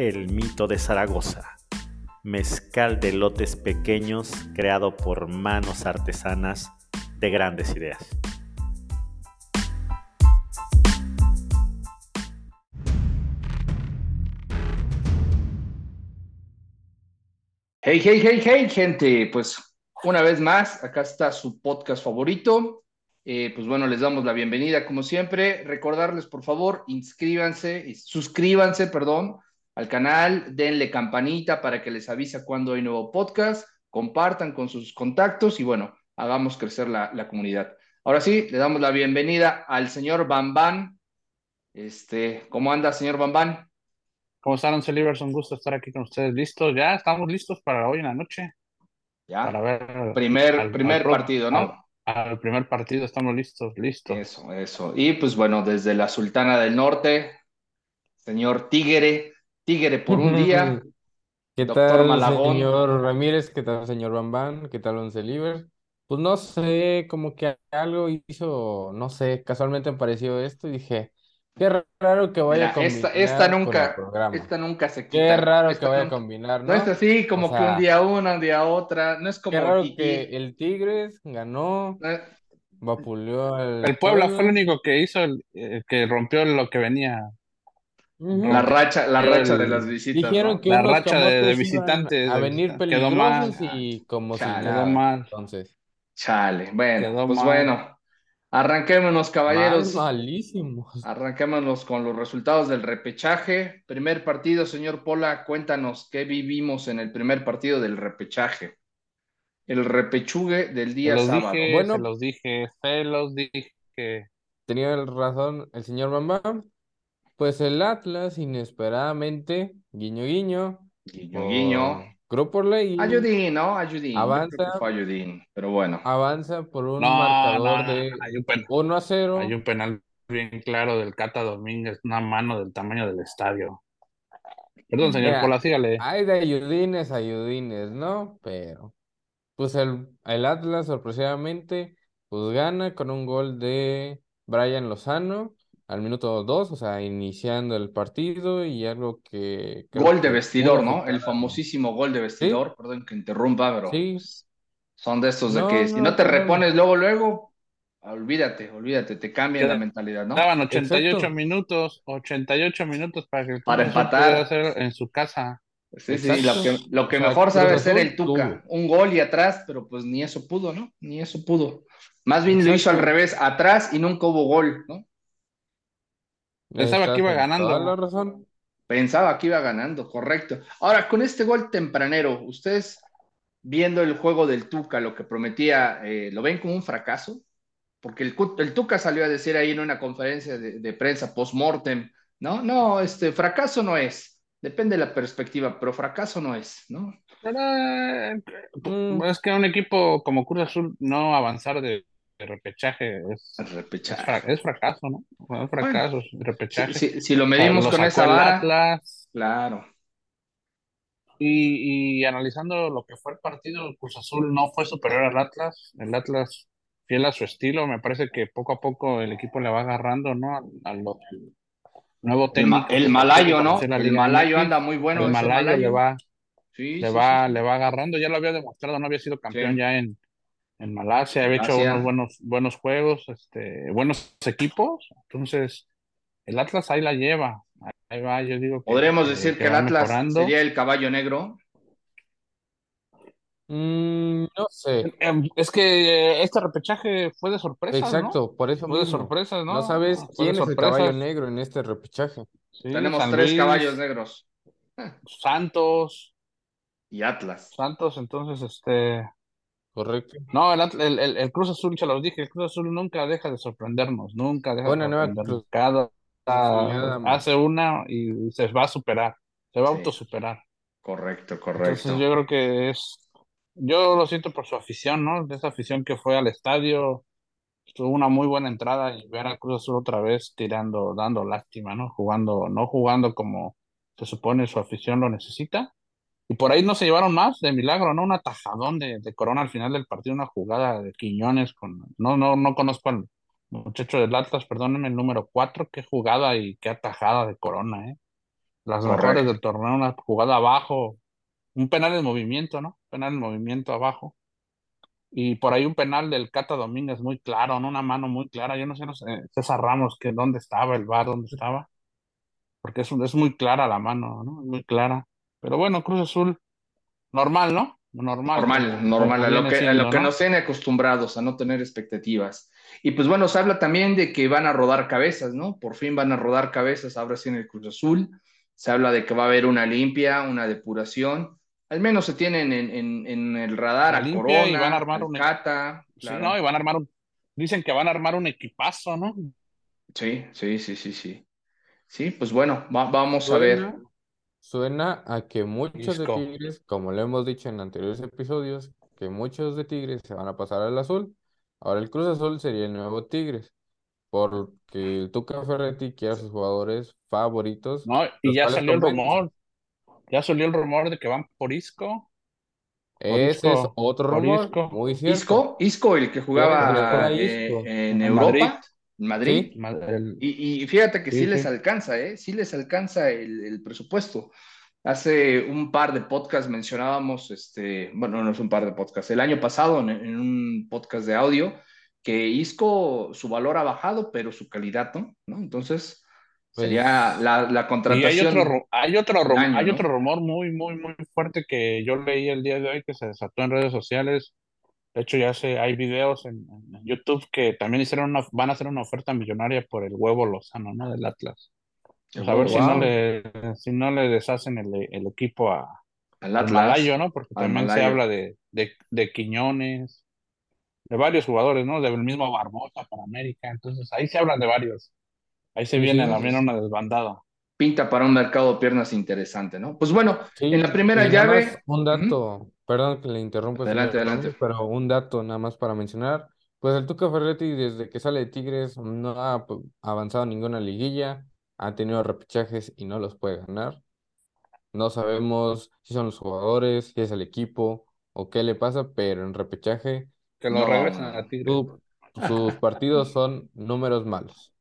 El Mito de Zaragoza, mezcal de lotes pequeños creado por manos artesanas de grandes ideas. Hey, hey, hey, hey, gente. Pues una vez más, acá está su podcast favorito. Eh, pues bueno, les damos la bienvenida como siempre. Recordarles, por favor, inscríbanse, suscríbanse, perdón, al canal, denle campanita para que les avise cuando hay nuevo podcast, compartan con sus contactos y bueno, hagamos crecer la, la comunidad. Ahora sí, le damos la bienvenida al señor Bambán. Este, ¿cómo anda, señor Bambán? ¿Cómo están, Once Un gusto estar aquí con ustedes. ¿Listos? Ya estamos listos para hoy en la noche. Ya. Para ver. Primer, al- primer al partido, ¿no? Al, al primer partido estamos listos, listos. Eso, eso. Y pues bueno, desde la Sultana del Norte, señor Tigre, Tigre por un día. ¿Qué Doctor tal, Malagón. señor Ramírez? ¿Qué tal, señor Bambán? ¿Qué tal, Once Liver? Pues no sé, como que algo hizo, no sé, casualmente me pareció esto y dije, qué raro que vaya Mira, a esta, combinar esta con el nunca, programa. esta nunca se Qué quita. raro que Esta vaya a nunca- combinar, No ¿no? es así como O que sea, un día una, un día otra. No es como Qué raro que el Tigres ganó, Eh, vapuleó al El Puebla fue el único que hizo, el, eh, que rompió lo que venía. La racha, la racha de las visitas, Dijeron ¿no? que La unos racha de- de camotes iban visitantes a venir quedó mal. peligrosos y como si Chale. Quedó nada. mal. Entonces, Chale. Bueno, Quedó pues mal. bueno. Arranquémonos, caballeros. mal, malísimos. Arranquémonos con los resultados del repechaje. Primer partido, señor Pola, cuéntanos qué vivimos en el primer partido del repechaje. El repechugue del día los sábado. dije, Bueno. se los dije, se los dije. Tenía razón el señor Bambam. Pues el Atlas, inesperadamente, guiño guiño, Guiño, por guiño. Grupo Ley, Ayudín, ¿no? Ayudín. Creo Avanza. fue Ayudín, pero bueno. avanza por un No, marcador no, de hay un penal. 1 a 0. Hay un penal bien claro del Cata Domínguez, una mano del tamaño del estadio. Perdón, señor Mira, Pola, sígale. Hay de ayudines, ayudines, ¿no? Pero, pues el, el Atlas, sorpresivamente, pues gana con un gol de Brian Lozano al minuto 2, o sea, iniciando el partido y algo que Gol de que vestidor, ¿no? El famosísimo gol de vestidor. Perdón que interrumpa, pero Sí. son de estos de No, que si no, no te repones luego, luego, olvídate, olvídate, te cambian la mentalidad, ¿no? Daban 88 Exacto. minutos, 88 minutos para que el Para empatar. hacer en su casa. Sí, sí, lo que, lo que O sea, mejor sabe hacer el Tuca, tuvo. un gol y atrás, pero pues ni eso pudo, ¿no? Ni eso pudo. Más bien lo hizo al revés, atrás y nunca hubo gol, ¿no? Pensaba que iba ganando. toda la razón. Pensaba que iba ganando, correcto. Ahora, con este gol tempranero, ustedes viendo el juego del Tuca, lo que prometía, eh, ¿lo ven como un fracaso? Porque el, el Tuca salió a decir ahí en una conferencia de, de prensa post-mortem, ¿no? No, este fracaso no es. Depende de la perspectiva, pero fracaso no es, ¿no? Pero, eh, Mm. es que un equipo como Cruz Azul no avanzar de repechaje es, El es, repechaje. fra- es fracaso, ¿no? Bueno, es fracaso, es repechaje. Si, si- si lo medimos lo con esa vara, Atlas. claro. Y, y analizando lo que fue el partido, el Cruz Azul no fue superior al Atlas. El Atlas, fiel a su estilo, me parece que poco a poco el equipo le va agarrando, ¿no? Al nuevo El, técnico. el malayo, ¿no? El malayo anda muy bueno. el malayo le va, Sí, le sí, va, sí, le va agarrando, ya lo había demostrado, no había sido campeón ya en, en Malasia, había hecho unos buenos, buenos juegos, este, buenos equipos, entonces el Atlas ahí la lleva, ahí va, yo digo que, Podremos decir que que el Atlas mejorando. sería el caballo negro. Mm, no sé. Em, Es que eh, este repechaje fue de sorpresas, ¿no? Exacto, por eso Fue de mismo. sorpresas, ¿no? No sabes quién es el caballo negro en este repechaje. Sí, Tenemos San tres Luis, caballos negros. Santos, Y Atlas. Santos, entonces, este, Correcto. no, el, Atl- el, el- el Cruz Azul, se los dije, el Cruz Azul nunca deja de sorprendernos, nunca deja de sorprendernos. Cada, hace una y se va a superar, se va a Sí. autosuperar. Correcto, Entonces correcto. yo creo que es, yo lo siento por su afición, ¿no? De esa afición que fue al estadio, tuvo una muy buena entrada y ver a Cruz Azul otra vez tirando, dando lástima, ¿no? Jugando, no jugando como se supone su afición lo necesita. Y por ahí no se llevaron más de milagro, ¿no? Un atajadón de, de Corona al final del partido, una jugada de Quiñones con, no, no, no conozco al muchacho del Atlas, perdónenme, el número cuatro, qué jugada y qué atajada de Corona, ¿eh? Las mejores del torneo, una jugada abajo, un penal en movimiento, ¿no? Penal en movimiento abajo. Y por ahí un penal del Cata Domínguez muy claro, ¿no? Una mano muy clara. Yo no sé, no sé, César Ramos, que dónde estaba el VAR, dónde estaba, porque es, es muy clara la mano, ¿no? Muy clara. Pero bueno, Cruz Azul, normal, ¿no? Normal, Normal, como, normal, a lo que, a lo que ¿no? nos tienen acostumbrados, a no tener expectativas. Y pues bueno, se habla también de que van a rodar cabezas, ¿no? Por fin van a rodar cabezas ahora sí en el Cruz Azul. Se habla de que va a haber una limpia, una depuración. Al menos se tienen en, en- en el radar La a limpia y van a Corona, armar un, Cata, sí. ¿no? Y van a armar un, dicen que van a armar un equipazo, ¿no? Sí, sí, sí, sí, sí. Sí, pues bueno, va- vamos a ver. Suena, a que muchos de Isco. Tigres, como lo hemos dicho en anteriores episodios, que muchos de Tigres se van a pasar al azul. Ahora el Cruz Azul sería el nuevo Tigres, porque el Tuca Ferretti quiere a sus jugadores favoritos, ¿no? Y ya salió el rumor, ya salió el rumor de que van por Isco, Ese es otro rumor, Isco, muy cierto. Isco, Isco, el que jugaba eh, en Madrid. Madrid. Sí, Ma- el- Y, y fíjate que sí, Sí, les sí. alcanza, ¿eh? Sí les alcanza el, el presupuesto. Hace un par de podcasts mencionábamos, este, bueno, no es un par de podcasts, el año pasado en, en un podcast de audio, que Isco, su valor ha bajado, pero su calidad no, ¿no? Entonces, sería pues la, la Y hay contratación otro, hay otro, del rum- año, hay ¿no? otro rumor muy, muy, muy fuerte que yo leí el día de hoy que se desató en redes sociales. De hecho, ya sé, hay videos en, en YouTube que también hicieron una, van a hacer una oferta millonaria por el huevo Lozano, ¿no? Del Atlas. Pues a ver si no le, si no le deshacen el, el equipo a, al Atlas, Malayo, ¿no? Porque al también se habla de, de, de Quiñones, de varios jugadores, ¿no? Del mismo Barbosa para América. Entonces, ahí se hablan de varios. Ahí se Sí, viene sí, también una desbandada. Pinta para un mercado de piernas interesante, ¿no? Pues bueno, en la primera llave, un dato, perdón que le interrumpa, adelante, señor adelante. Pero un dato nada más para mencionar. Pues el Tuca Ferretti desde que sale de Tigres no ha avanzado ninguna liguilla, ha tenido repechajes y no los puede ganar. No sabemos si son los jugadores, si es el equipo o qué le pasa, pero en repechaje Que lo No, regresen no, a. Tigres. su- sus partidos son números malos.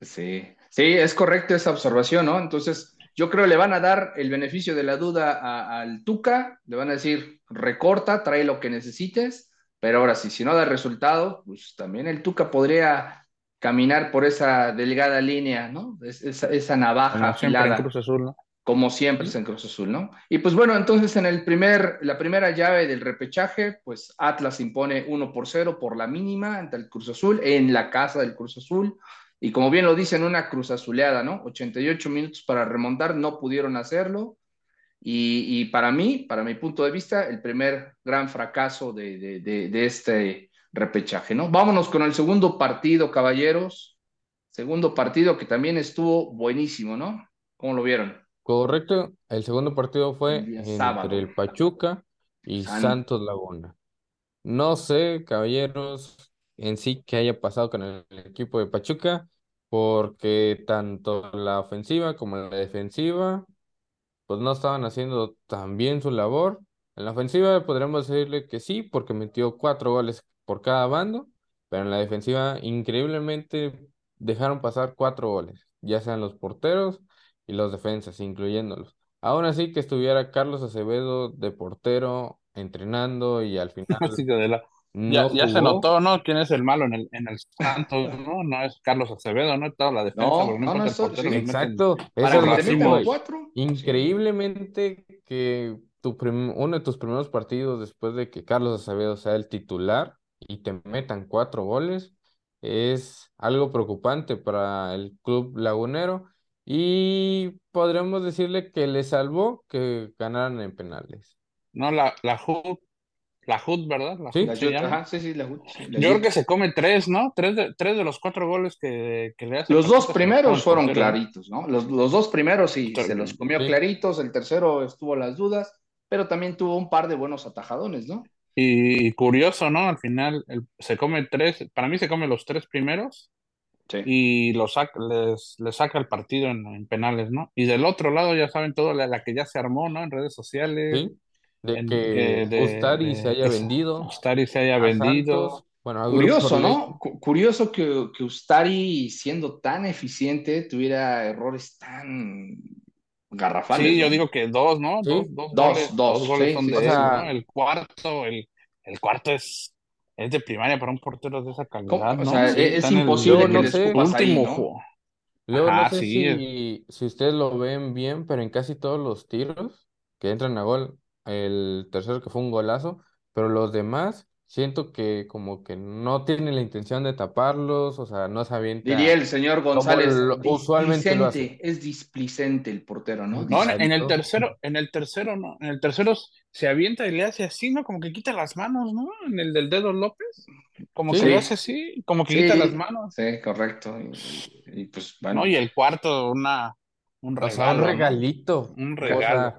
Sí, sí, es correcto esa observación, ¿no? Entonces, yo creo que le van a dar el beneficio de la duda al Tuca, le van a decir, recorta, trae lo que necesites, pero ahora sí, si no da resultado, pues también el Tuca podría caminar por esa delgada línea, ¿no? Es- esa, esa navaja afilada Cruz Azul, ¿no? como siempre es en Cruz Azul, ¿no? Y pues bueno, entonces en el primer, la primera llave del repechaje, pues Atlas impone 1 por 0 por la mínima ante el Cruz Azul, en la casa del Cruz Azul, y como bien lo dicen, una Cruz Azuleada, ¿no? 88 minutos para remontar, no pudieron hacerlo, y, y para mí, para mi punto de vista, el primer gran fracaso de, de, de, de este repechaje, ¿no? Vámonos con el segundo partido, caballeros, segundo partido que también estuvo buenísimo, ¿no? ¿Cómo lo vieron? Correcto, el segundo partido fue El entre sábado. el Pachuca y San- Santos Laguna. No sé, caballeros, en sí qué haya pasado con el equipo de Pachuca, porque tanto la ofensiva como la defensiva, pues no estaban haciendo tan bien su labor. En la ofensiva podríamos decirle que sí, porque metió cuatro goles por cada bando, pero en la defensiva increíblemente dejaron pasar cuatro goles, ya sean los porteros y los defensas, incluyéndolos. Aún así que estuviera Carlos Acevedo de portero entrenando y al final de la- no ya se notó, ¿no? ¿Quién es el malo en el, en el Santos, ¿no? No es Carlos Acevedo, ¿no? Toda la defensa, No, no, no eso- sí. Exacto, eso es cuatro. Increíblemente que tu prim- uno de tus primeros partidos después de que Carlos Acevedo sea el titular y te metan cuatro goles es algo preocupante para el club lagunero y podríamos decirle que le salvó que ganaran en penales. No, la, la Ju, La HUD, ¿verdad? La Sí. HUD La Jut- ajá, sí, sí, la Jut, sí, la Yo Jut. creo que se come tres, ¿no? Tres de, tres de los cuatro goles que, que le hace. Los dos primeros fueron claritos, ¿no? Los, los dos primeros sí, se los comió Sí. claritos, el tercero estuvo las dudas, pero también tuvo un par de buenos atajadones, ¿no? Y, curioso, ¿no? Al final el- se come tres, para mí se come los tres primeros Sí. y los saca, les, les saca el partido en, en penales, ¿no? Y del otro lado ya saben todo la, la que ya se armó, ¿no? En redes sociales. De que de- Ustari de- se haya vendido Ustari se haya a vendido. Santos, bueno, Curioso. ¿no? Cu- Curioso que, que Ustari, siendo tan eficiente, tuviera errores tan garrafales. Sí, yo digo que dos, ¿no? Sí. Dos, dos, Dos, goles, dos, dos goles sí, son sí, de sí. él, O sea- ¿no? El cuarto, el, el cuarto es, es de primaria para un portero de esa ¿Cómo? calidad, O ¿no? sea, Sí, es el- imposible que no sé. último ¿no? juego. Luego no sé sí, si, si ustedes lo ven bien, pero en casi todos los tiros que entran a gol, el tercero que fue un golazo, pero los demás siento que como que no tienen la intención de taparlos, o sea, no se avienta. Diría el señor González, lo- usualmente lo hace. es displicente el portero, ¿no? No, en, en el tercero, en el tercero, no, en el tercero se avienta y le hace así, ¿no? Como que quita las manos, ¿no? En el del dedo López, como Sí. que le hace así, como que Sí. quita las manos, Sí, correcto. Y, y, pues bueno, ¿no? Y el cuarto, una, un O sea, regalo, un ¿no? regalito. Un O regalo. sea,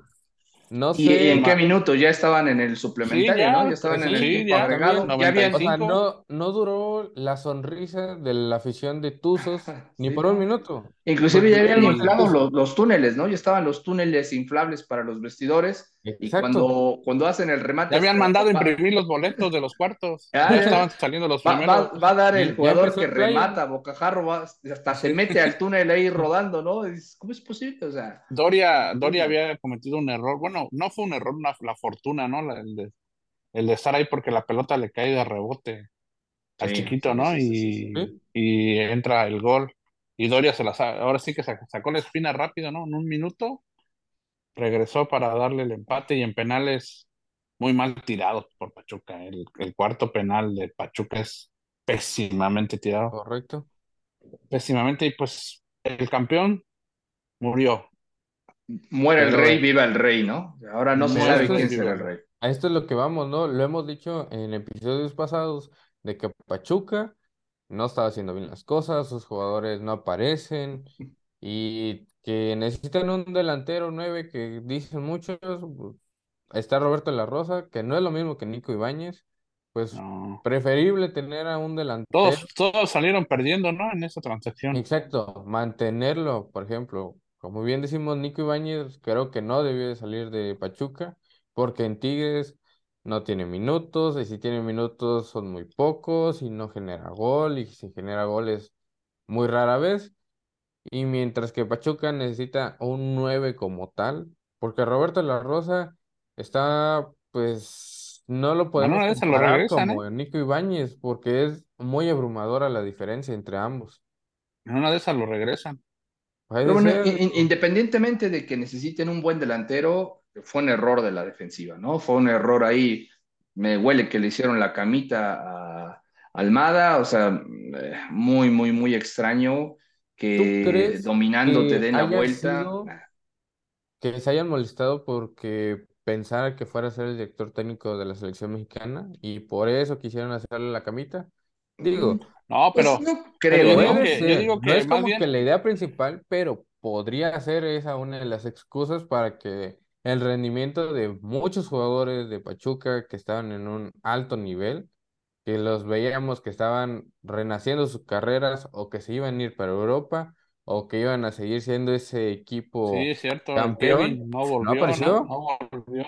no ¿Y, en qué minuto? Ya estaban en el suplementario, Sí, ya, ¿no? Ya estaban en el sí, tiempo ya, agregado. también, Ya habían, O sea, 95. no, no duró la sonrisa de la afición de Tuzos ni por un minuto. Inclusive ya habían inflado los, los túneles, ¿no? Ya estaban los túneles inflables para los vestidores. Y cuando, cuando hacen el remate. Ya habían hasta- mandado va, imprimir los boletos de los cuartos. Ah, Ya ya. estaban saliendo los va- primeros. va- va a dar el jugador que remata, Bocajarro, va- hasta se mete al túnel ahí rodando, ¿no? ¿Cómo es posible? O sea, Doria, Doria había cometido un error. Bueno, no fue un error, una, la fortuna, ¿no? La- el, de, el de estar ahí porque la pelota le cae de rebote al Sí, chiquito, ¿no? sí, sí, y, sí, sí. y entra el gol. Y Doria se la ahora sí que sa- sacó la espina rápido, ¿no? En un minuto regresó para darle el empate y en penales muy mal tirados por Pachuca. El, el cuarto penal de Pachuca es pésimamente tirado. Correcto. Pésimamente y pues el campeón murió. muere el rey, viva el rey, ¿no? Ahora no se Muere sabe quién será el el rey. A esto es lo que vamos, ¿no? Lo hemos dicho en episodios pasados de que Pachuca no estaba haciendo bien las cosas, sus jugadores no aparecen y que necesitan un delantero nueve que dicen muchos. pues, Está Roberto La Rosa, que no es lo mismo que Nico Ibáñez, pues No. preferible tener a un delantero. Todos, todos salieron perdiendo, ¿no? En esa transacción. Exacto, mantenerlo, por ejemplo, como bien decimos, Nico Ibáñez creo que no debió de salir de Pachuca, porque en Tigres no tiene minutos, y si tiene minutos son muy pocos, y no genera gol, y si genera goles muy rara vez, y mientras que Pachuca necesita un 9 como tal, porque Roberto La Rosa está, pues, no lo podemos una de esas lo comparar regresan, como Nico Ibáñez, porque es muy abrumadora la diferencia entre ambos. En una de esas lo regresan. Pero bueno, ser, in- in- independientemente de que necesiten un buen delantero, fue un error de la defensiva, ¿no? Fue un error ahí. Me huele que le hicieron la camita a Almada, o sea, eh, muy, muy, muy extraño que dominando te que den la vuelta. sido- que se hayan molestado porque pensara que fuera a ser el director técnico de la selección mexicana y por eso quisieron hacerle la camita. Digo, No, Pues pero no creo, que- yo no es más como bien- que la idea principal, pero podría ser esa una de las excusas para que el rendimiento de muchos jugadores de Pachuca que estaban en un alto nivel, que los veíamos que estaban renaciendo sus carreras o que se iban a ir para Europa o que iban a seguir siendo ese equipo sí, es cierto. el campeón, Kevin no volvió, apareció. ¿no? No volvió.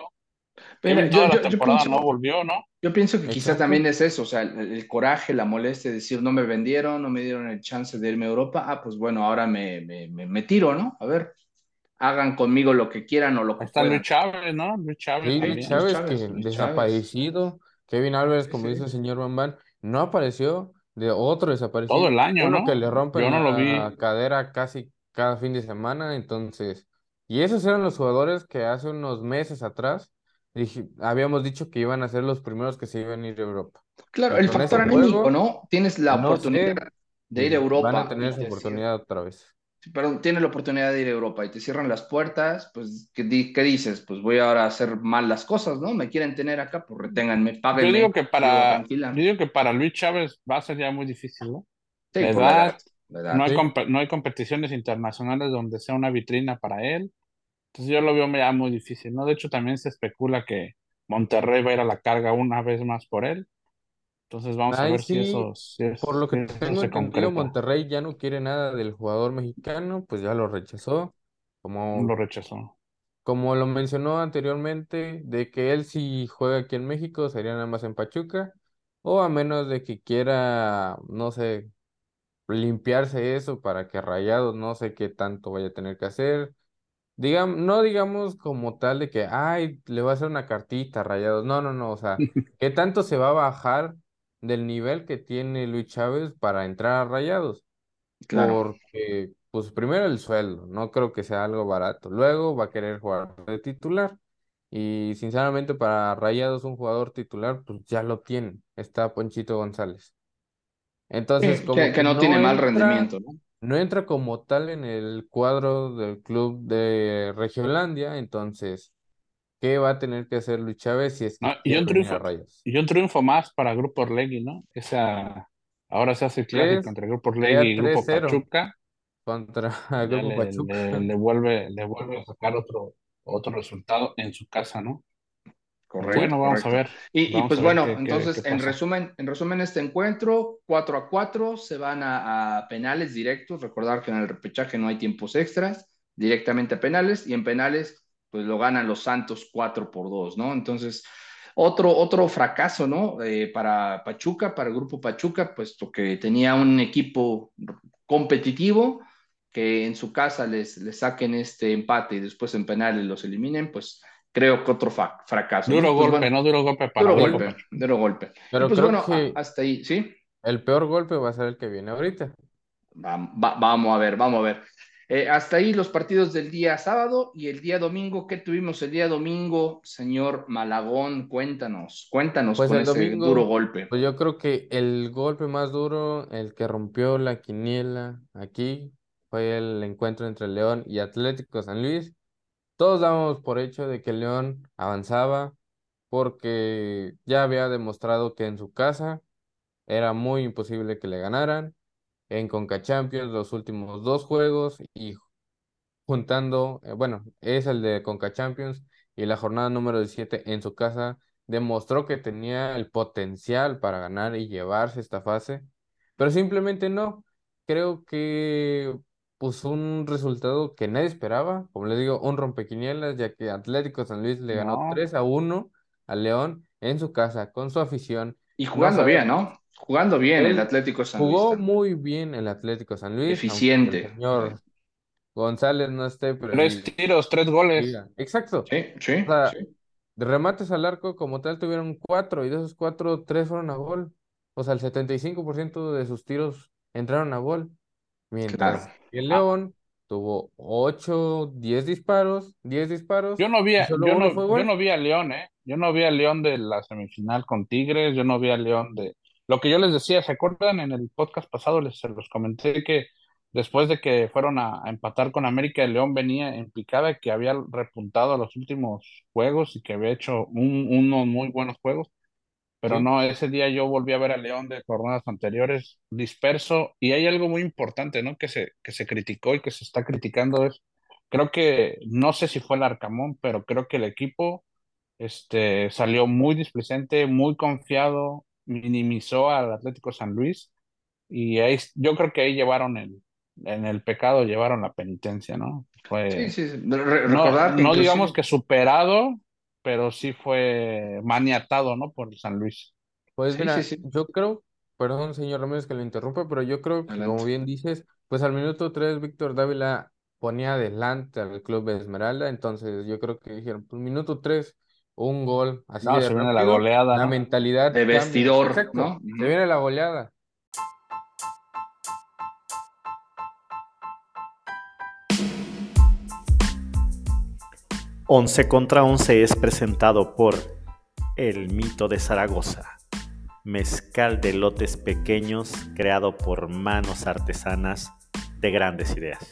Pero yo, toda la yo- yo temporada pienso, no volvió, ¿no? yo pienso que quizá Exacto. también es eso, o sea, el, el coraje, la molestia de decir no me vendieron, no me dieron el chance de irme a Europa, ah, pues bueno, ahora me, me, me, me tiro, ¿no? A ver, hagan conmigo lo que quieran o lo que está puedan. Luis Chávez, ¿no? Luis Chávez Sí. Luis Chávez, Chávez, que Luis desaparecido. Kevin Álvarez, como sí. dice el señor Bambán, no apareció de otro desaparecido. Todo el año, Uno ¿no? que le no lo la vi. cadera casi cada fin de semana, entonces. Y esos eran los jugadores que hace unos meses atrás dije- habíamos dicho que iban a ser los primeros que se iban a ir a Europa. Claro, el factor anímico, juego, ¿no? Tienes la no oportunidad sé de ir a Europa Van a tener esa oportunidad otra vez. Pero tienes la oportunidad de ir a Europa y te cierran las puertas, pues, ¿qué, dices? Pues voy ahora a hacer mal las cosas, ¿no? Me quieren tener acá, pues reténganme, páguenme. Yo digo que para, yo digo que para Luis Chávez va a ser ya muy difícil, ¿no? Sí, la no, hay no hay competiciones internacionales donde sea una vitrina para él. Entonces yo lo veo ya muy difícil, ¿no? De hecho, también se especula que Monterrey va a ir a la carga una vez más por él. Entonces vamos a ver si eso, por lo que tengo entendido, Monterrey ya no quiere nada del jugador mexicano, pues ya lo rechazó. Como, lo rechazó. Como lo mencionó anteriormente, de que él si juega aquí en México sería nada más en Pachuca, o a menos de que quiera, no sé, limpiarse eso para que Rayados no sé qué tanto vaya a tener que hacer. Digamos, no digamos como tal de que, ay, le va a hacer una cartita a Rayados. No, no, no, o sea, ¿qué tanto se va a bajar del nivel que tiene Luis Chávez para entrar a Rayados? Claro. Porque, pues primero el sueldo, no creo que sea algo barato. Luego va a querer jugar de titular. Y sinceramente para Rayados un jugador titular, pues ya lo tiene. Está Ponchito González. Entonces, como que, no, tiene mal rendimiento, ¿no? No entra como tal en el cuadro del club de Regiolandia, entonces, ¿qué va a tener que hacer Luis Chávez si es que ah, y, un triunfo, y un triunfo más para Grupo Orlegui, ¿no? Esa, ahora se hace clásico entre Grupo Orlegui y Grupo Pachuca. Contra Grupo Pachuca. Le, vuelve, le vuelve a sacar otro, otro resultado en su casa, ¿no? Correcto. Bueno, vamos a ver. Y, pues bueno, entonces, en resumen, en resumen, este encuentro, 4 a 4, se van a, penales directos. Recordar que en el repechaje no hay tiempos extras, directamente a penales, y en penales, pues lo ganan los Santos 4 por 2, ¿no? Entonces, otro, otro fracaso, ¿no? Eh, para Pachuca, para el grupo Pachuca, puesto que tenía un equipo competitivo que en su casa les, les saquen este empate y después en penales los eliminen, pues creo que otro fracaso. Duro pues golpe, no duro golpe para Duro golpe, duro golpe. Pero pues bueno, hasta ahí, ¿sí? El peor golpe va a ser el que viene ahorita. vamos a ver, vamos a ver. Eh, hasta ahí los partidos del día sábado y el día domingo. ¿Qué tuvimos el día domingo, señor Malagón? Cuéntanos, cuéntanos pues con ese duro golpe. Pues yo creo que el golpe más duro, el que rompió la quiniela aquí, fue el encuentro entre León y Atlético San Luis. Todos dábamos por hecho de que León avanzaba porque ya había demostrado que en su casa era muy imposible que le ganaran. En Conca Champions los últimos dos juegos y juntando, eh, bueno, es el de Conca Champions y la jornada número 17 en su casa demostró que tenía el potencial para ganar y llevarse esta fase, pero simplemente no. Creo que pues un resultado que nadie esperaba, como les digo, un rompequinielas, ya que Atlético San Luis le ganó 3 a 1 al León en su casa, con su afición. Y jugando bien, ¿no? Jugando bien el Atlético San Luis. Jugó muy bien el Atlético San Luis. Eficiente. señor González no esté, pero... Tres tiros, tres goles. Exacto. Sí, sí, De remates al arco como tal tuvieron cuatro y de esos cuatro, tres fueron a gol. O sea, el 75% de sus tiros entraron a gol. Mientras el ah. León tuvo 8, 10 disparos, 10 disparos. Yo no vi, yo no, yo no vi a León, ¿eh? Yo no vi a León de la semifinal con Tigres, yo no vi a León de... Lo que yo les decía, ¿se acuerdan? En el podcast pasado les se los comenté que después de que fueron a, empatar con América, el León venía en picada, que había repuntado a los últimos juegos y que había hecho un, unos muy buenos juegos. Pero no, ese día yo volví a ver a León de jornadas anteriores disperso y hay algo muy importante, ¿no? Que se, que se criticó y que se está criticando es, creo que, no sé si fue el Arcamón, pero creo que el equipo este, salió muy displicente, muy confiado, minimizó al Atlético San Luis y ahí, yo creo que ahí llevaron el, en el pecado, llevaron la penitencia, ¿no? Fue, sí, sí, no, no digamos que superado, pero sí fue maniatado, ¿no? Por San Luis. Pues mira, yo creo, perdón, señor Ramírez, que lo interrumpe, pero yo creo que, como bien dices, pues al minuto 3 Víctor Dávila ponía adelante al club de Esmeralda, entonces yo creo que dijeron, pues minuto 3, un gol, así de se viene la goleada, la mentalidad de vestidor, ¿no? Se viene la goleada. Once contra Once es presentado por El Mito de Zaragoza, mezcal de lotes pequeños creado por manos artesanas de grandes ideas.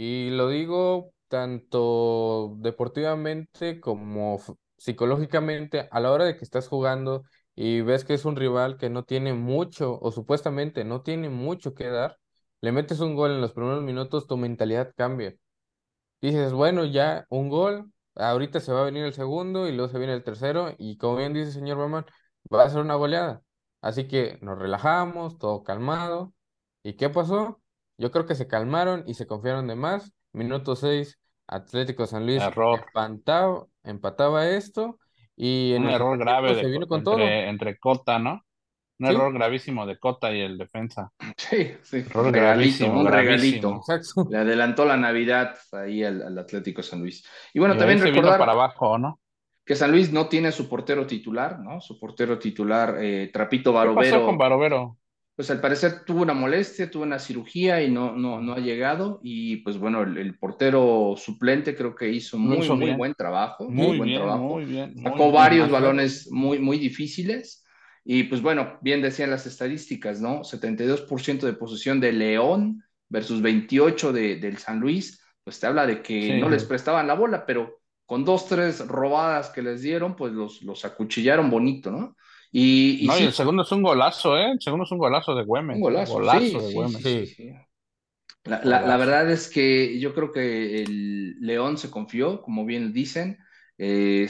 Y lo digo tanto deportivamente como psicológicamente a la hora de que estás jugando y ves que es un rival que no tiene mucho o supuestamente no tiene mucho que dar, le metes un gol en los primeros minutos, tu mentalidad cambia. Dices, bueno, ya un gol, ahorita se va a venir el segundo y luego se viene el tercero y como bien dice el señor Bauman, va a ser una goleada. Así que nos relajamos, todo calmado. ¿Y qué pasó? Yo creo que se calmaron y se confiaron de más. Minuto 6, Atlético San Luis empataba, empataba esto y en un error grave de, entre, entre Cota, ¿no? Un error gravísimo de Cota y el defensa. Sí, sí. un regalito, un regalito. Le adelantó la Navidad ahí al, Atlético San Luis. Y bueno, también recordar para abajo, ¿no? que San Luis no tiene su portero titular, ¿no? Su portero titular, eh, Trapito Barovero. ¿Qué pasó con Barovero? Pues al parecer tuvo una molestia, tuvo una cirugía y no, no, no ha llegado. Y pues bueno, el, portero suplente creo que hizo muy, muy buen trabajo. Muy, buen trabajo. Muy bien. Sacó varios balones muy, muy difíciles. Y pues bueno, bien decían las estadísticas, ¿no? 72% de posesión de León versus 28 de, del San Luis, pues te habla de que no les prestaban la bola, pero con dos, tres robadas que les dieron, pues los, los acuchillaron bonito, ¿no? Y, no, y el segundo es un golazo, ¿eh? El segundo es un golazo de Güemes. Un golazo, de Güemes. Sí, la, la, verdad es que yo creo que el León se confió, como bien dicen, eh,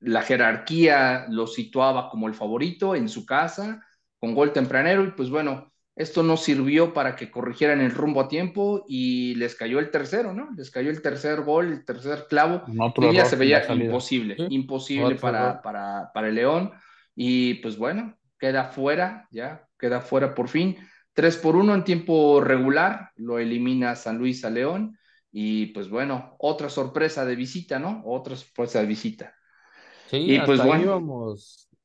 la jerarquía lo situaba como el favorito en su casa, con gol tempranero, y pues bueno, esto no sirvió para que corrigieran el rumbo a tiempo y les cayó el tercero, ¿no? Les cayó el tercer gol, el tercer clavo. y ya se veía imposible, imposible para, para, para el León. Y pues bueno, queda fuera, ya, queda fuera por fin. 3 por 1 en tiempo regular, lo elimina San Luis a León y pues bueno, otra sorpresa de visita, ¿no? Otra sorpresa de visita. Sí, y hasta pues bueno,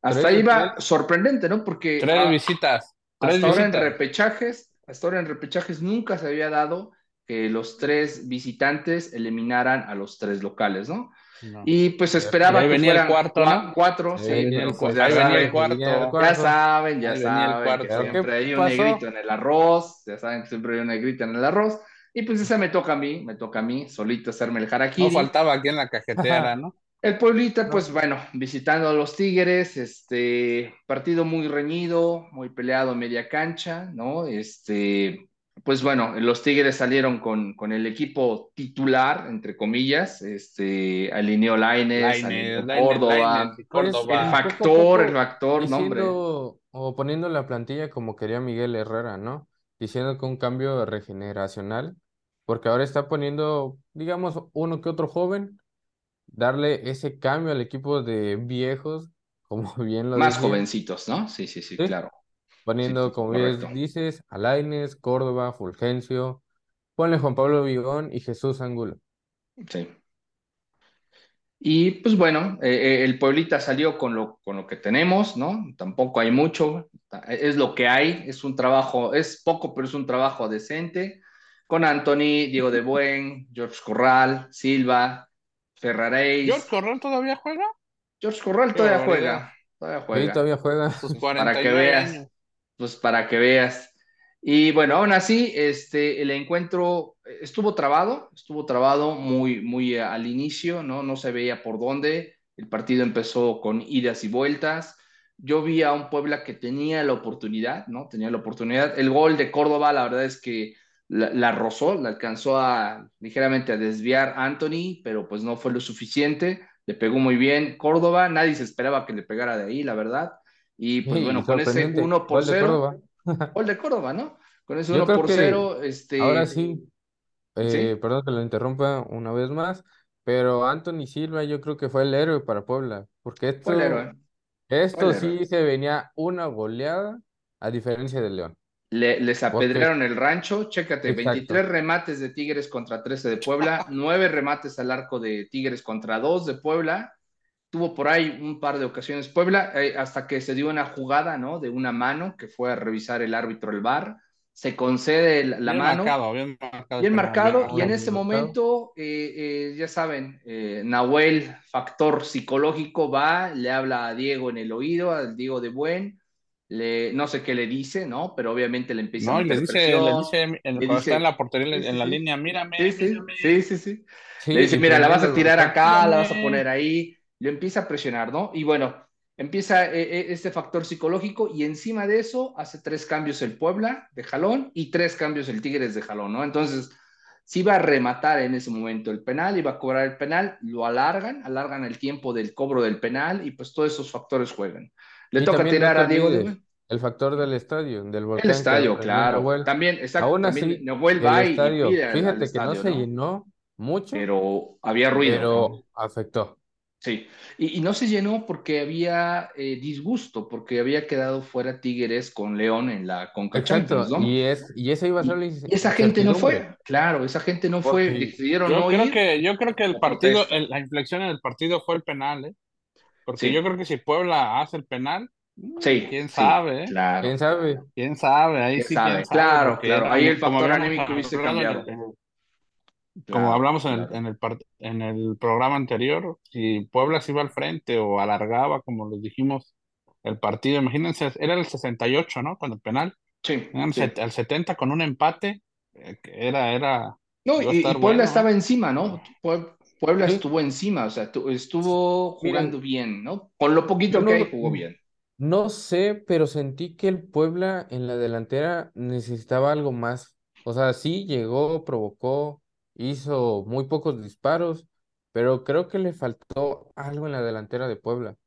hasta ahí va sorprendente, ¿no? Porque tres visitas. hasta ahora en repechajes, hasta ahora en repechajes nunca se había dado que los tres visitantes eliminaran a los tres locales, ¿no? Y pues esperaba que venía fueran el cuarto, ¿no? cuatro, sí, pues ya, saben, el cuarto. ya saben, ya saben, que siempre hay un negrito en el arroz, ya saben que siempre hay un negrito en el arroz, y pues esa me toca a mí, me toca a mí, solito hacerme el harakiri. No faltaba aquí en la cajetera, ¿no? El pueblito, pues bueno, visitando a los Tigres, este partido muy reñido, muy peleado media cancha, ¿no? Este, pues bueno, los Tigres salieron con, con el equipo titular, entre comillas, este, alineó Laines, Córdoba, Córdoba, el factor, el factor, nombre. O poniendo la plantilla como quería Miguel Herrera, ¿no? Diciendo que un cambio regeneracional porque ahora está poniendo, digamos, uno que otro joven, darle ese cambio al equipo de viejos, como bien lo Más jovencitos, ¿no? Sí, sí, sí, claro. Poniendo, como bien dices, Alaines, Córdoba, Fulgencio, ponle Juan Pablo Vigón y Jesús Angulo. Sí. Y pues bueno, eh, eh, el Pueblita salió con lo, con lo que tenemos, ¿no? Tampoco hay mucho, es lo que hay, es un trabajo, es poco, pero es un trabajo decente con Anthony, Diego de Buen, George Corral, Silva, Ferraréis. ¿George Corral todavía juega? George Corral todavía juega. Todavía juega. Sí, todavía juega. para que veas. Pues para que veas. Y bueno, aún así, este, el encuentro estuvo trabado, estuvo trabado muy, muy al inicio, ¿no? No se veía por dónde. El partido empezó con idas y vueltas. Yo vi a un Puebla que tenía la oportunidad, ¿no? Tenía la oportunidad. El gol de Córdoba, la verdad es que la, rozó, la alcanzó a ligeramente a desviar Anthony, pero pues no fue lo suficiente, le pegó muy bien Córdoba, nadie se esperaba que le pegara de ahí, la verdad, y pues bueno, con ese 1 por 0, gol de Córdoba, ¿no? Con ese 1 por 0, este... Ahora sí, eh, perdón que lo interrumpa una vez más, pero Anthony Silva yo creo que fue el héroe para Puebla, porque esto, esto sí se venía una goleada a diferencia del León. Les apedrearon el rancho, chécate, 23 remates de Tigres contra 13 de Puebla, 9 remates al arco de Tigres contra 2 de Puebla, tuvo por ahí un par de ocasiones Puebla, eh, hasta que se dio una jugada, ¿no? De una mano que fue a revisar el árbitro el bar, se concede la mano. bien marcado, bien marcado y en ese momento, eh, eh, ya saben, Nahuel, factor psicológico, va, le habla a Diego en el oído, al Diego de Buen, le, no sé qué le dice, ¿no? Pero obviamente le empieza a No, y le dice, le dice en- le cuando dice- está en la portería, Sí, en la sí. línea, mírame, Sí, mírame. sí, sí, sí. Le dice, mira, la vas a tirar acá, la vas a poner ahí. Le empieza a presionar, ¿no? Y bueno, empieza eh, eh, este factor psicológico y encima de eso hace tres cambios el Puebla de jalón y tres cambios el Tigres de jalón, ¿no? Entonces, sí iba a rematar en ese momento el penal, iba a cobrar el penal, lo alargan, alargan el tiempo del cobro del penal y pues todos esos factores juegan. Le Y toca no tirar a Diego. El factor del estadio, del volcán. El estadio, lo claro. Nahuel. También, exacto, Aún así, Nahuel el va le estadio, fíjate que no se llenó mucho, Pero había ruido, pero afectó. Sí, y, y no se llenó porque había eh, disgusto, porque había quedado fuera Tigres con León en la Conca Exacto, Champions, ¿no? y, es, y esa iba a ser la Y- y esa gente no fue, claro, esa gente no fue, Porque decidieron Yo no creo ir. que, yo creo que el la partido, el- la inflexión en el partido fue el penal, ¿eh? Porque Sí. yo creo que si Puebla hace el penal, Sí, quién sí, sabe, ¿eh? Claro, ¿Quién sabe? Quién sabe, ahí quién sí, sabe, quién sabe, claro, claro, ahí el factor anímico hubiese cambiado. Como Claro, hablamos en el, claro. en el, part- en el programa anterior, si Puebla se iba al frente o alargaba, como les dijimos, el partido, imagínense, era el 68, ¿no? Con el penal, Sí, eran sí. set- al 70 con un empate, eh, era, era, No, y, Puebla bueno, estaba encima, ¿no? Pue- Puebla Sí. estuvo encima, o sea, tu- estuvo jugando bien, ¿no? Con lo poquito que no- hay, jugó bien. No sé, pero sentí que el Puebla en la delantera necesitaba algo más. O sea, sí llegó, provocó, hizo muy pocos disparos, pero creo que le faltó algo en la delantera de Puebla,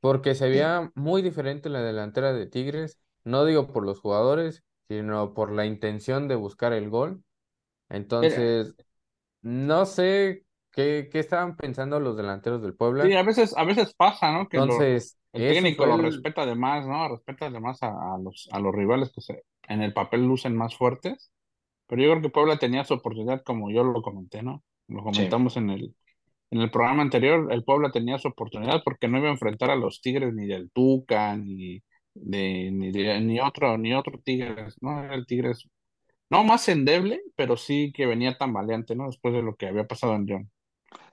porque se veía muy diferente en la delantera de Tigres, no digo por los jugadores, sino por la intención de buscar el gol. Entonces, no sé qué, qué estaban pensando los delanteros del Sí, Puebla. a veces, a veces pasa, ¿no? Que lo- Entonces, el técnico lo el- respeta además, ¿no? Respeta además a, a los, a los rivales que se, en el papel lucen más fuertes. Pero yo creo que Puebla tenía su oportunidad, como yo lo comenté, ¿no? Lo Sí. comentamos en el, en el programa anterior, el Puebla tenía su oportunidad porque no iba a enfrentar a los Tigres ni del Tuca, ni de, ni de- ni otro, ni otro Tigres, ¿no? Era el Tigres, no más endeble, pero sí que venía tambaleante, ¿no? Después de lo que había pasado en León.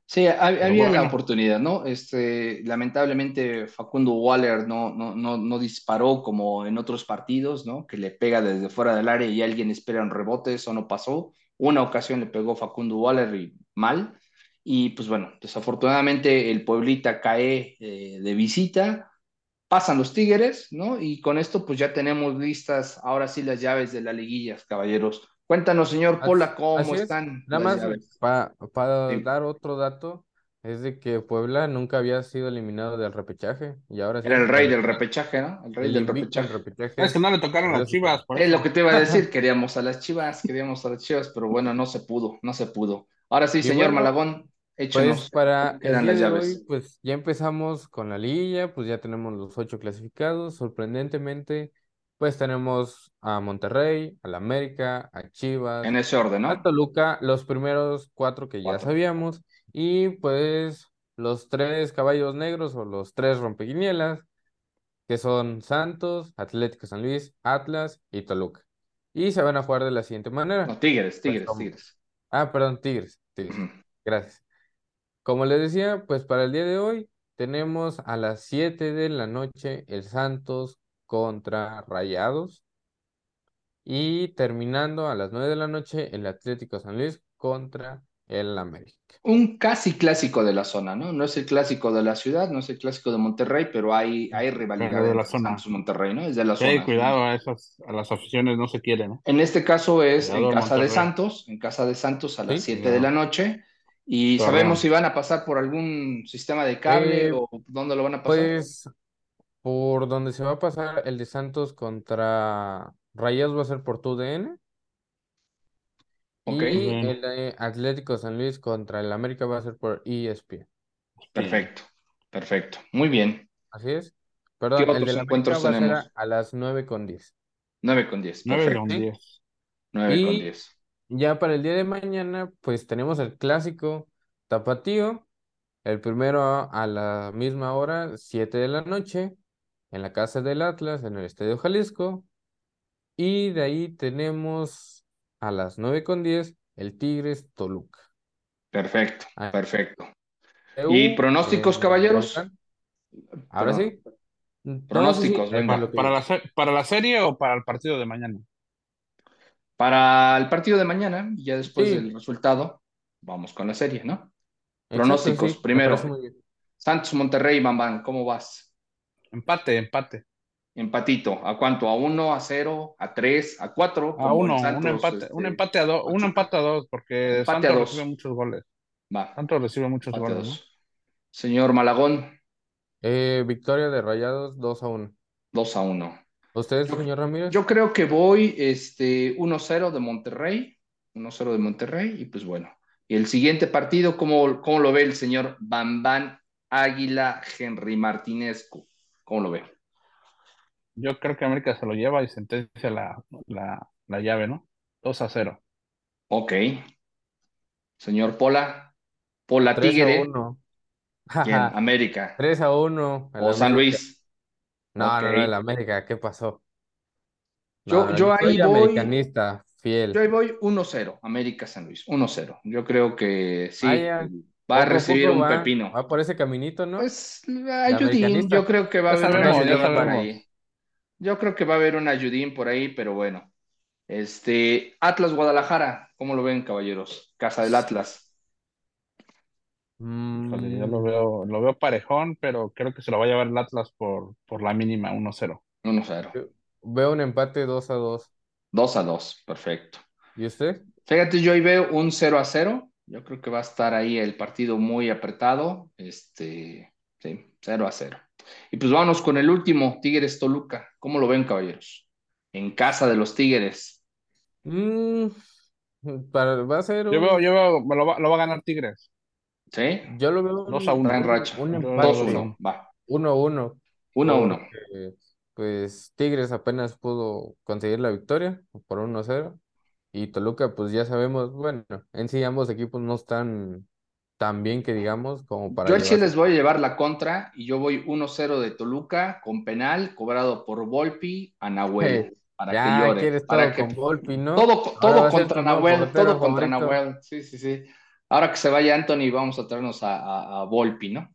Sí, ha- había la oportunidad, ¿no? Este, lamentablemente Facundo Waller no, no, no, no disparó como en otros partidos, ¿no? Que le pega desde fuera del área y alguien espera un rebote, eso no pasó. Una ocasión le pegó Facundo Waller y mal. Y pues bueno, desafortunadamente el Pueblita cae eh, de visita, pasan los Tigres, ¿no? Y con esto pues ya tenemos listas ahora sí las llaves de la liguilla, caballeros. Cuéntanos, señor Pola, cómo así es. están Nada más para Sí. dar otro dato, es de que Puebla nunca había sido eliminado del repechaje y ahora Era sí, el rey el, del repechaje, ¿no? El rey el del repechaje. repechaje es que no le tocaron las Chivas, por Es lo que te iba a decir, queríamos a las Chivas, queríamos a las Chivas, pero bueno, no se pudo, no se pudo. Ahora sí, Y señor bueno, Malagón, pues para el las de llaves. hoy, pues ya empezamos con la liguilla, pues ya tenemos los ocho clasificados. Sorprendentemente, pues tenemos a Monterrey, al América, a Chivas, En ese orden, a ¿no? Toluca, los primeros cuatro que ya sabíamos, y pues los tres caballos negros o los tres rompequinielas, que son Santos, Atlético San Luis, Atlas y Toluca. Y se van a jugar de la siguiente manera. No, Tigres, Pues Tigres, Tigres. Ah, perdón, Tigres, Tigres. Gracias. Como les decía, pues para el día de hoy tenemos a las 7 de la noche el Santos contra Rayados y terminando a las 9 de la noche el Atlético San Luis contra el América. Un casi clásico de la zona, ¿no? No es el clásico de la ciudad, no es el clásico de Monterrey, pero hay, hay rivalidad de la zona. Monterrey, ¿no? Es de la Sí, zona. cuidado a esas, a las aficiones no se quieren, ¿eh? En este caso es en casa de. Santos, en casa de Santos a las Sí, 7 de la noche. Y sabemos si van a pasar por algún sistema de cable Eh, o dónde lo van a pasar. Pues por donde se va a pasar el de Santos contra Rayados va a ser por TUDN Ok, y Bien. el de Atlético San Luis contra el América va a ser por ESPN. perfecto, perfecto. Muy bien. Así es. ¿Qué Perdón, el otros del América encuentros va a ser tenemos? a, a las 9 con 10. 9 con 10, 9 perfecto. con ¿sí? 10. 9 con Y 10. ya para el día de mañana, pues tenemos el clásico tapatío, el primero a, a la misma hora, 7 de la noche, en la casa del Atlas, en el Estadio Jalisco. Y de ahí tenemos a las 9 con 10 el Tigres Toluca. Perfecto, Ah, perfecto. EU, ¿Y pronósticos, en caballeros? Volcán. Ahora Pro- sí, Pronósticos, sí, venga. ¿Para la, ¿Para la serie o para el partido de mañana? Para el partido de mañana, y ya después Sí. del resultado, vamos con la serie, ¿no? Exacto, Pronósticos, sí, primero. Santos Monterrey, Bambán, ¿cómo vas? Empate, empate. Empatito, ¿a cuánto? ¿A uno, a cero, a tres, a cuatro? A uno, Santos, un empate, este, un empate a dos, un empate a dos, porque Empate a Santos dos. recibe muchos goles. Va, Santos recibe muchos empate goles, ¿no? dos. Señor Malagón, Eh, victoria de Rayados 2 a 1. dos a uno. ¿Usted, Yo- señor Ramírez? Yo creo que voy este, 1-0 de Monterrey, 1-0 de Monterrey, y pues bueno. Y el siguiente partido, ¿cómo, cómo lo ve el señor Bambán Águila Henry Martínez? ¿Cómo lo ve? Yo creo que América se lo lleva y sentencia la, la, la llave, ¿no? 2 a 0. Ok. Señor Pola, Pola 3 a Tigre, 1. ¿quién? América 3 a 1. el o San América. Luis. No, no, Ok. no, el América, ¿qué pasó? Yo- No, no, yo ahí soy voy- americanista, fiel. Yo ahí voy 1-0, América San Luis, 1-0. Yo creo que sí. Va a recibir un va- pepino. Va por ese caminito, ¿no? Pues ayudín, yo creo que va a haber una ayudín por ahí. Yo creo que va a haber una ayudín por ahí, pero bueno. Este, Atlas Guadalajara, ¿cómo lo ven, caballeros? Casa del Atlas. Mm, Híjole, yo lo veo, lo veo parejón, pero creo que se lo va a llevar el Atlas por, por la mínima 1-0. 1-0. Veo un empate 2 a 2. 2 a 2, perfecto. ¿Y usted? Fíjate, yo ahí veo un 0 a 0. Yo creo que va a estar ahí el partido muy apretado. Este, sí, 0 a 0. Y pues vámonos con el último, Tigres Toluca. ¿Cómo lo ven, caballeros? En casa de los Tigres. Mm, para, va a ser Yo un- veo, yo veo, lo va, lo va a ganar Tigres. ¿Sí? yo lo veo Dos a un- uno. Traen racha. un Yo- empate 2-1. Va. 1 a 1. 1-1. porque, Pues Tigres apenas pudo conseguir la victoria por 1 a 0. Y Toluca, pues ya sabemos, bueno, en sí ambos equipos no están tan bien que digamos como para Yo sí les voy a llevar la contra y yo voy 1-0 de Toluca con penal cobrado por Volpi a Nahuel. Para que Ya llore. quieres para todo que con Volpi, ¿no? Todo, todo contra Nahuel, todo contra favorito. Nahuel. Sí, sí, sí. Ahora que se vaya Anthony, vamos a traernos a, a, a Volpi, ¿no?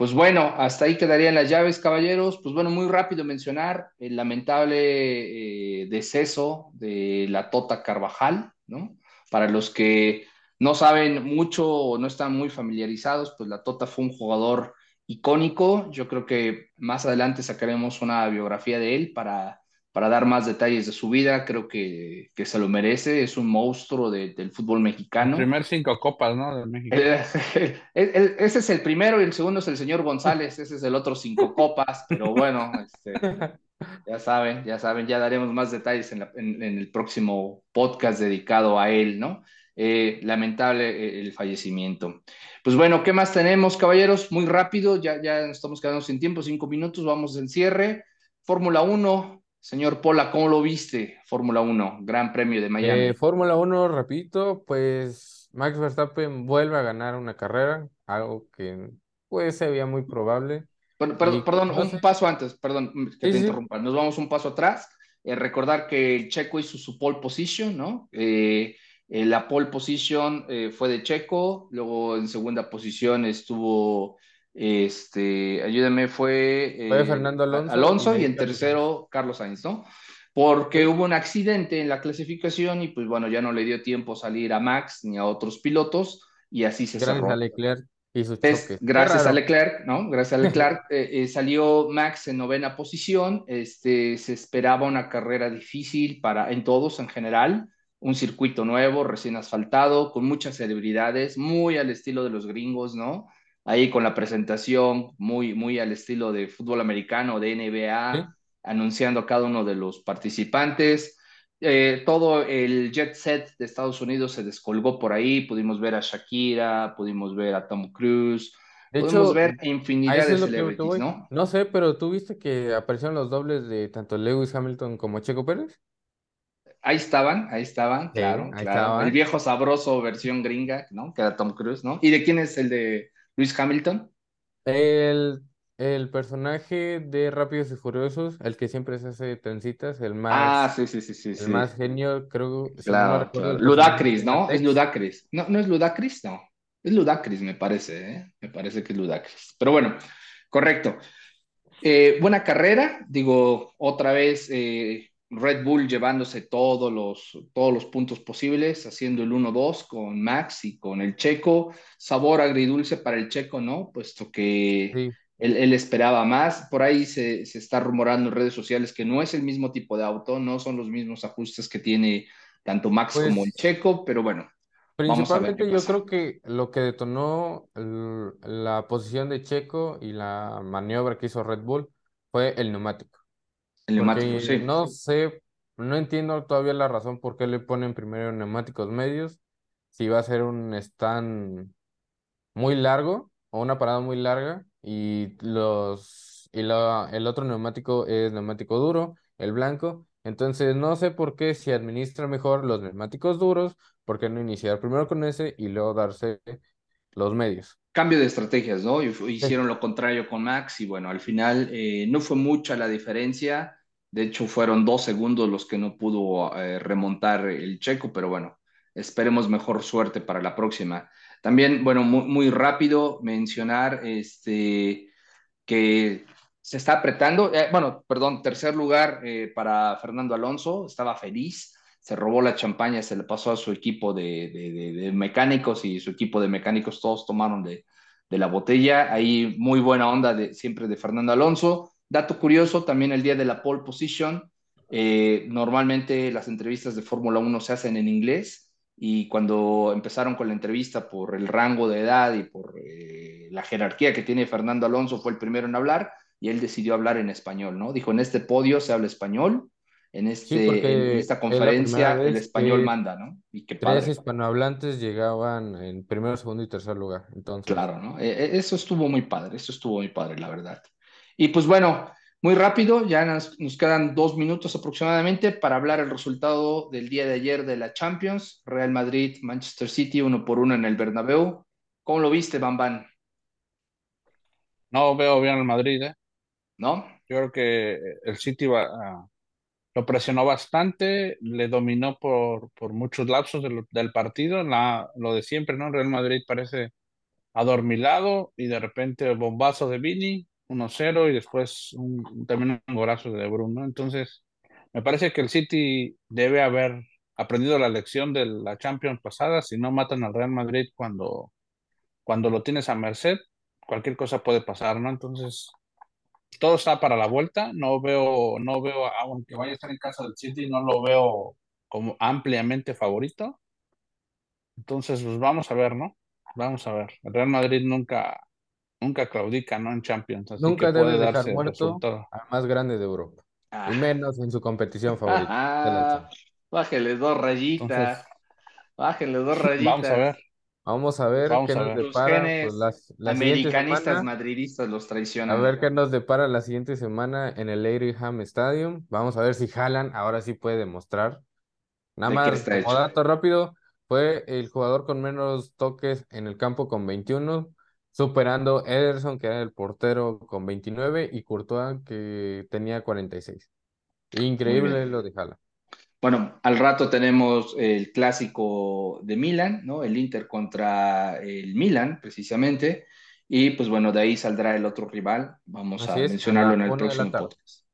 Pues bueno, hasta ahí quedarían las llaves, caballeros. Pues bueno, muy rápido mencionar el lamentable eh, deceso de la Tota Carvajal, ¿no? Para los que no saben mucho o no están muy familiarizados, pues la Tota fue un jugador icónico. Yo creo que más adelante sacaremos una biografía de él para, para dar más detalles de su vida. Creo que, que se lo merece. Es un monstruo de- del fútbol mexicano. Primer cinco copas, ¿no? De México. Eh, el- el- ese es el primero y el segundo es el señor González. Ese es el otro cinco copas. Pero bueno, este, ya saben, ya saben, ya daremos más detalles en, la- en- en el próximo podcast dedicado a él, ¿no? Eh, lamentable eh, el fallecimiento. Pues bueno, ¿qué más tenemos, caballeros? Muy rápido, ya, ya nos estamos quedando sin tiempo, cinco minutos, vamos en cierre. Fórmula 1, señor Pola, ¿cómo lo viste? Fórmula 1, Gran Premio de Miami. Eh, Fórmula 1, repito, pues Max Verstappen vuelve a ganar una carrera, algo que pues se veía muy probable. Bueno, perdón, Y- perdón, un paso antes, perdón que Sí, te sí. interrumpa. Nos vamos un paso atrás. Eh, recordar que el Checo hizo su pole position, ¿no? Eh, eh, la pole position fue de Checo, luego en segunda posición estuvo, este, ayúdame, fue, Fue eh, Fernando Alonso Alonso y y en tercero Carlos Sainz, ¿no? Porque hubo un accidente en la clasificación y pues bueno, ya no le dio tiempo salir a Max ni a otros pilotos y así se Gracias cerró. a Leclerc y sus gracias a. Leclerc, ¿no? Gracias a Leclerc eh, eh, salió Max en novena posición. Este, se esperaba una carrera difícil para en todos en general, un circuito nuevo, recién asfaltado, con muchas celebridades, muy al estilo de los gringos, ¿no? Ahí con la presentación, muy, muy al estilo de fútbol americano, de NBA, Sí. anunciando a cada uno de los participantes. Eh, todo el jet set de Estados Unidos se descolgó por ahí, pudimos ver a Shakira, pudimos ver a Tom Cruise, De pudimos hecho, ver infinidad de celebrities. ¿no? No sé, pero ¿tú viste que aparecieron los dobles de tanto Lewis Hamilton como Checo Pérez? Ahí estaban, ahí estaban, Sí, claro, ahí claro. estaban. El viejo sabroso versión gringa, ¿no? Que era Tom Cruise, ¿no? ¿Y de quién es el de Luis Hamilton? El, el personaje de Rápidos y Furiosos, el que siempre se hace trencitas, el Ah, más, sí, sí, sí, sí, el sí. más genio, creo, Claro, Ludacris, ¿no? Es. Ludacris. No, no es Ludacris, no. Es Ludacris, me parece, ¿eh? Me parece que es Ludacris. Pero bueno, correcto. Eh, buena carrera, digo, otra vez eh, Red Bull llevándose todos los, todos los puntos posibles, haciendo el 1-2 con Max y con el Checo. Sabor agridulce para el Checo, ¿no? Puesto que Sí, él, él esperaba más. Por ahí se, se está rumorando en redes sociales que no es el mismo tipo de auto, no son los mismos ajustes que tiene tanto Max como el pues Checo, pero bueno, vamos a ver principalmente yo creo que lo que detonó el- la posición de Checo y la maniobra que hizo Red Bull fue el neumático. El neumático, Porque sí. no sé, no entiendo todavía la razón por qué le ponen primero neumáticos medios, si va a ser un stand muy largo o una parada muy larga y los y la, el otro neumático es neumático duro, el blanco. Entonces no sé por qué si administra mejor los neumáticos duros, por qué no iniciar primero con ese y luego darse los medios. cambio de estrategias, ¿no? Sí, Hicieron lo contrario con Max y bueno, al final eh, no fue mucha la diferencia. De hecho, fueron dos segundos los que no pudo eh, remontar el checo, pero bueno, esperemos mejor suerte para la próxima. También, bueno, muy, rápido mencionar este, que se está apretando. Eh, bueno, perdón, tercer lugar eh, para Fernando Alonso, estaba feliz, se robó la champaña, se le pasó a su equipo de, de, mecánicos y su equipo de mecánicos todos tomaron de, la botella. Ahí muy buena onda siempre de Fernando Alonso. Dato curioso, también el día de la pole position, eh, normalmente las entrevistas de Fórmula 1 se hacen en inglés y cuando empezaron con la entrevista por el rango de edad y por eh, la jerarquía que tiene Fernando Alonso, fue el primero en hablar y él decidió hablar en español, ¿no? Dijo, en este podio se habla español, en, este, en, esta es conferencia el español que manda, ¿no? Y qué tres hispanohablantes llegaban en primero, segundo y tercer lugar. Entonces, Claro, ¿no? Eh, eso estuvo muy padre, eso estuvo muy padre, la verdad. Y pues bueno, muy rápido, ya nos, nos, quedan dos minutos aproximadamente para hablar el resultado del día de ayer de la Champions, Real Madrid, Manchester City, uno por uno en el Bernabéu. ¿Cómo lo viste, Bambán? No veo bien al Madrid, ¿eh? ¿No? Yo creo que el City va, uh, lo presionó bastante, le dominó por, por muchos lapsos del, del partido, la, lo de siempre, ¿no? Real Madrid parece adormilado y de repente bombazo de Vini, 1-0 y después un, también un golazo de De Bruyne, ¿no? Entonces, me parece que el City debe haber aprendido la lección de la Champions pasada, si no matan al Real Madrid cuando, cuando lo tienes a merced, cualquier cosa puede pasar, ¿no? Entonces, todo está para la vuelta, no veo, no veo, aunque vaya a estar en casa del City, no lo veo como ampliamente favorito. Entonces, pues vamos a ver, ¿no? Vamos a ver. El Real Madrid nunca, nunca claudica, ¿no? En Champions, así nunca que debe puede dejar muerto al más grande de Europa. Ah. Y menos en su competición favorita. Champions. Bájale dos rayitas. Entonces, Bájale dos rayitas. vamos a ver. Vamos a ver Vamos qué a nos ver. Tus depara genes pues, las- la siguiente americanistas semana. madridistas los A traicionan. ver qué nos depara la siguiente semana en el Etihad Stadium. Vamos a ver si Haaland ahora sí puede demostrar. Nada ¿De qué más como hecho? dato rápido, fue el jugador con menos toques en el campo con 21, superando Ederson, que era el portero, con 29, y Courtois, que tenía 46. Muy Increíble lo de Haaland. Bueno, al rato tenemos el clásico de Milan, ¿no? El Inter contra el Milan, precisamente. Y pues bueno, de ahí saldrá el otro rival. Vamos Así a es, mencionarlo en el próximo podcast.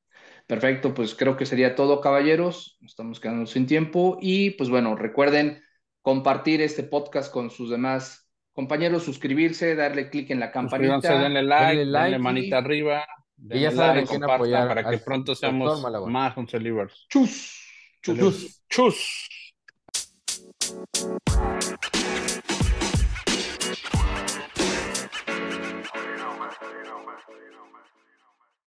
Perfecto, pues creo que sería todo, caballeros. Nos estamos quedando sin tiempo. Y pues bueno, recuerden compartir este podcast con sus demás compañeros, suscribirse, darle clic en la campanita. denle like, Denle like denle y- manita arriba, Y ya denle saben a like, quién compartan apoyar, para que pronto seamos más un Celivers. Chus. Chus. Chus. Chus.